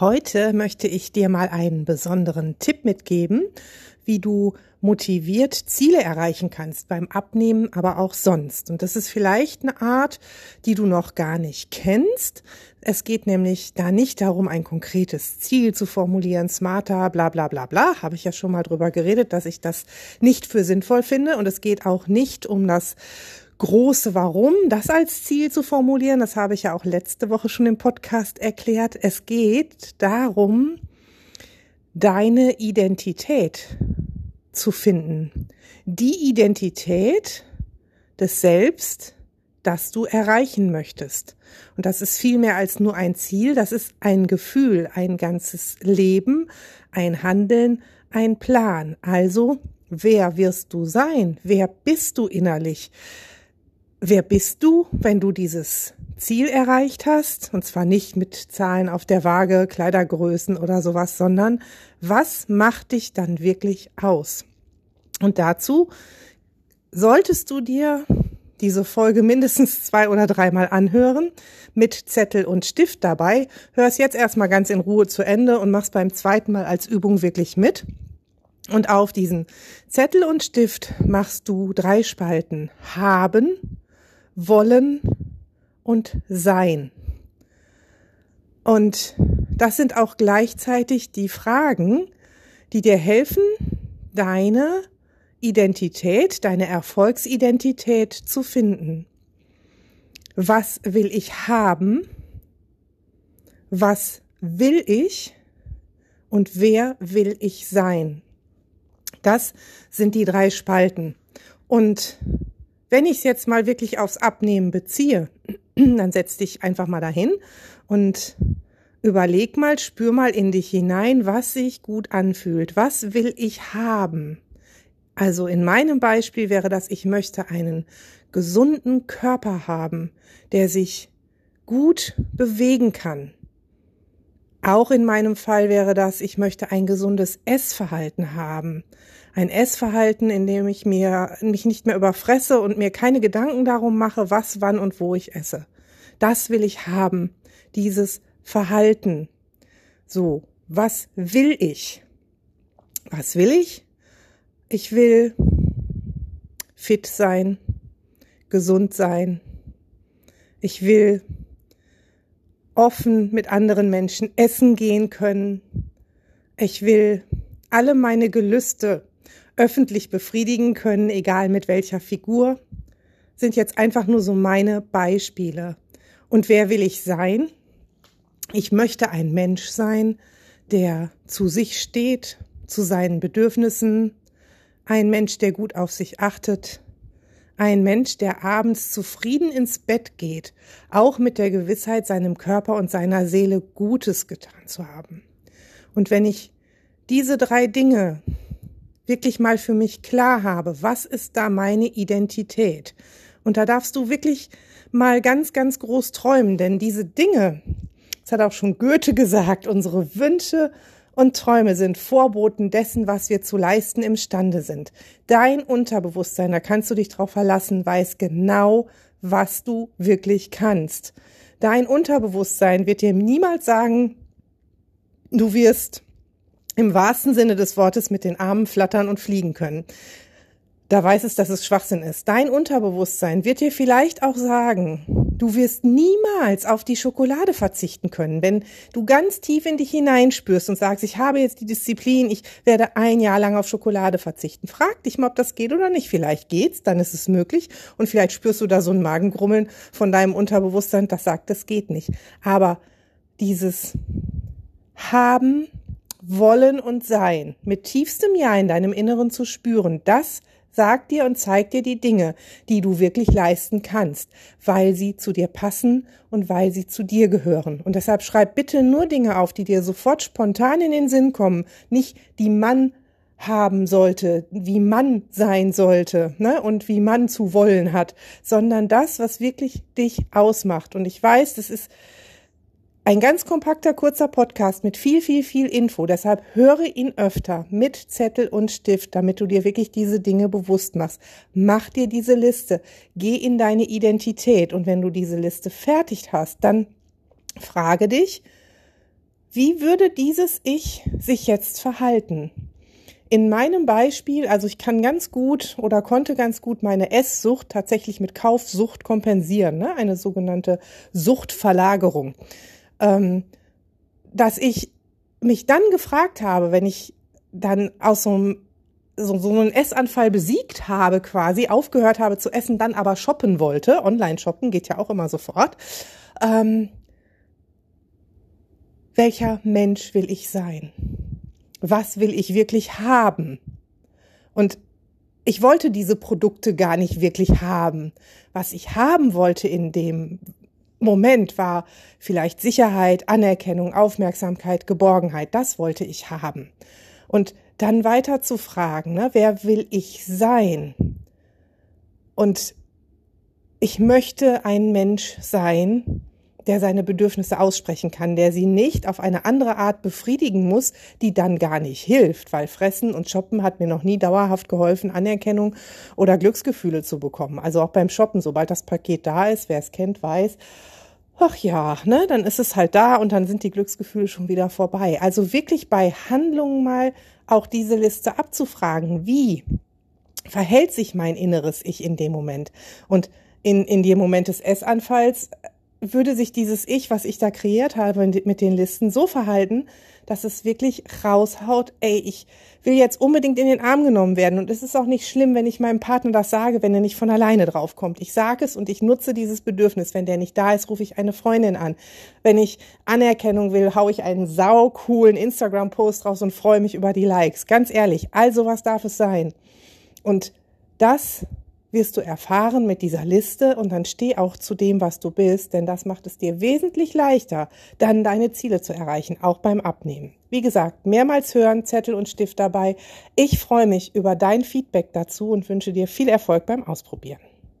Heute möchte ich dir mal einen besonderen Tipp mitgeben, wie du motiviert Ziele erreichen kannst beim Abnehmen, aber auch sonst. Und das ist vielleicht eine Art, die du noch gar nicht kennst. Es geht nämlich da nicht darum, ein konkretes Ziel zu formulieren, smarter, bla bla bla bla. Habe ich ja schon mal drüber geredet, dass ich das nicht für sinnvoll finde. Und es geht auch nicht um das große Warum, das als Ziel zu formulieren. Das habe ich ja auch letzte Woche schon im Podcast erklärt. Es geht darum, deine Identität zu finden. Die Identität des Selbst, das du erreichen möchtest. Und das ist viel mehr als nur ein Ziel, das ist ein Gefühl, ein ganzes Leben, ein Handeln, ein Plan. Also, wer wirst du sein? Wer bist du innerlich? Wer bist du, wenn du dieses Ziel erreicht hast? Und zwar nicht mit Zahlen auf der Waage, Kleidergrößen oder sowas, sondern was macht dich dann wirklich aus? Und dazu solltest du dir diese Folge mindestens zwei oder dreimal anhören, mit Zettel und Stift dabei. Hör es jetzt erstmal ganz in Ruhe zu Ende und mach's beim zweiten Mal als Übung wirklich mit. Und auf diesen Zettel und Stift machst du drei Spalten. Haben, wollen und sein. Und das sind auch gleichzeitig die Fragen, die dir helfen, deine Identität, deine Erfolgsidentität zu finden. Was will ich haben? Was will ich? Und wer will ich sein? Das sind die drei Spalten. Und wenn ich es jetzt mal wirklich aufs Abnehmen beziehe, dann setz dich einfach mal dahin und überleg mal, spür mal in dich hinein, was sich gut anfühlt. Was will ich haben? Also in meinem Beispiel wäre das, ich möchte einen gesunden Körper haben, der sich gut bewegen kann. Auch in meinem Fall wäre das, ich möchte ein gesundes Essverhalten haben ein Essverhalten, in dem ich mir, mich nicht mehr überfresse und mir keine Gedanken darum mache, was, wann und wo ich esse. Das will ich haben. Dieses Verhalten. So. Was will ich? Was will ich? Ich will fit sein, gesund sein. Ich will offen mit anderen Menschen essen gehen können. Ich will alle meine Gelüste öffentlich befriedigen können, egal mit welcher Figur, sind jetzt einfach nur so meine Beispiele. Und wer will ich sein? Ich möchte ein Mensch sein, der zu sich steht, zu seinen Bedürfnissen, ein Mensch, der gut auf sich achtet, ein Mensch, der abends zufrieden ins Bett geht, auch mit der Gewissheit, seinem Körper und seiner Seele Gutes getan zu haben. Und wenn ich diese drei Dinge wirklich mal für mich klar habe, was ist da meine Identität? Und da darfst du wirklich mal ganz, ganz groß träumen, denn diese Dinge, das hat auch schon Goethe gesagt, unsere Wünsche und Träume sind Vorboten dessen, was wir zu leisten imstande sind. Dein Unterbewusstsein, da kannst du dich drauf verlassen, weiß genau, was du wirklich kannst. Dein Unterbewusstsein wird dir niemals sagen, du wirst im wahrsten Sinne des Wortes mit den Armen flattern und fliegen können. Da weiß es, dass es Schwachsinn ist. Dein Unterbewusstsein wird dir vielleicht auch sagen, du wirst niemals auf die Schokolade verzichten können, wenn du ganz tief in dich hineinspürst und sagst, ich habe jetzt die Disziplin, ich werde ein Jahr lang auf Schokolade verzichten. Frag dich mal, ob das geht oder nicht. Vielleicht geht's, dann ist es möglich und vielleicht spürst du da so ein Magengrummeln von deinem Unterbewusstsein, das sagt, das geht nicht. Aber dieses haben wollen und sein, mit tiefstem Ja in deinem Inneren zu spüren, das sagt dir und zeigt dir die Dinge, die du wirklich leisten kannst, weil sie zu dir passen und weil sie zu dir gehören. Und deshalb schreib bitte nur Dinge auf, die dir sofort spontan in den Sinn kommen, nicht die Mann haben sollte, wie man sein sollte ne? und wie man zu wollen hat, sondern das, was wirklich dich ausmacht. Und ich weiß, das ist ein ganz kompakter, kurzer Podcast mit viel, viel, viel Info. Deshalb höre ihn öfter mit Zettel und Stift, damit du dir wirklich diese Dinge bewusst machst. Mach dir diese Liste. Geh in deine Identität. Und wenn du diese Liste fertig hast, dann frage dich, wie würde dieses Ich sich jetzt verhalten? In meinem Beispiel, also ich kann ganz gut oder konnte ganz gut meine Esssucht tatsächlich mit Kaufsucht kompensieren, ne? eine sogenannte Suchtverlagerung ähm, dass ich mich dann gefragt habe, wenn ich dann aus so einem so, so einen Essanfall besiegt habe, quasi aufgehört habe zu essen, dann aber shoppen wollte. Online shoppen geht ja auch immer sofort. Ähm, welcher Mensch will ich sein? Was will ich wirklich haben? Und ich wollte diese Produkte gar nicht wirklich haben. Was ich haben wollte in dem Moment war vielleicht Sicherheit, Anerkennung, Aufmerksamkeit, Geborgenheit. Das wollte ich haben. Und dann weiter zu fragen, ne, wer will ich sein? Und ich möchte ein Mensch sein, der seine Bedürfnisse aussprechen kann, der sie nicht auf eine andere Art befriedigen muss, die dann gar nicht hilft, weil Fressen und Shoppen hat mir noch nie dauerhaft geholfen, Anerkennung oder Glücksgefühle zu bekommen. Also auch beim Shoppen, sobald das Paket da ist, wer es kennt, weiß, ach ja, ne, dann ist es halt da und dann sind die Glücksgefühle schon wieder vorbei. Also wirklich bei Handlungen mal auch diese Liste abzufragen. Wie verhält sich mein inneres Ich in dem Moment? Und in, in dem Moment des Essanfalls würde sich dieses Ich, was ich da kreiert habe mit den Listen, so verhalten, dass es wirklich raushaut, ey, ich will jetzt unbedingt in den Arm genommen werden. Und es ist auch nicht schlimm, wenn ich meinem Partner das sage, wenn er nicht von alleine draufkommt. Ich sage es und ich nutze dieses Bedürfnis. Wenn der nicht da ist, rufe ich eine Freundin an. Wenn ich Anerkennung will, haue ich einen saucoolen Instagram-Post raus und freue mich über die Likes. Ganz ehrlich, also was darf es sein? Und das wirst du erfahren mit dieser Liste und dann steh auch zu dem, was du bist, denn das macht es dir wesentlich leichter, dann deine Ziele zu erreichen, auch beim Abnehmen. Wie gesagt, mehrmals hören, Zettel und Stift dabei. Ich freue mich über dein Feedback dazu und wünsche dir viel Erfolg beim Ausprobieren.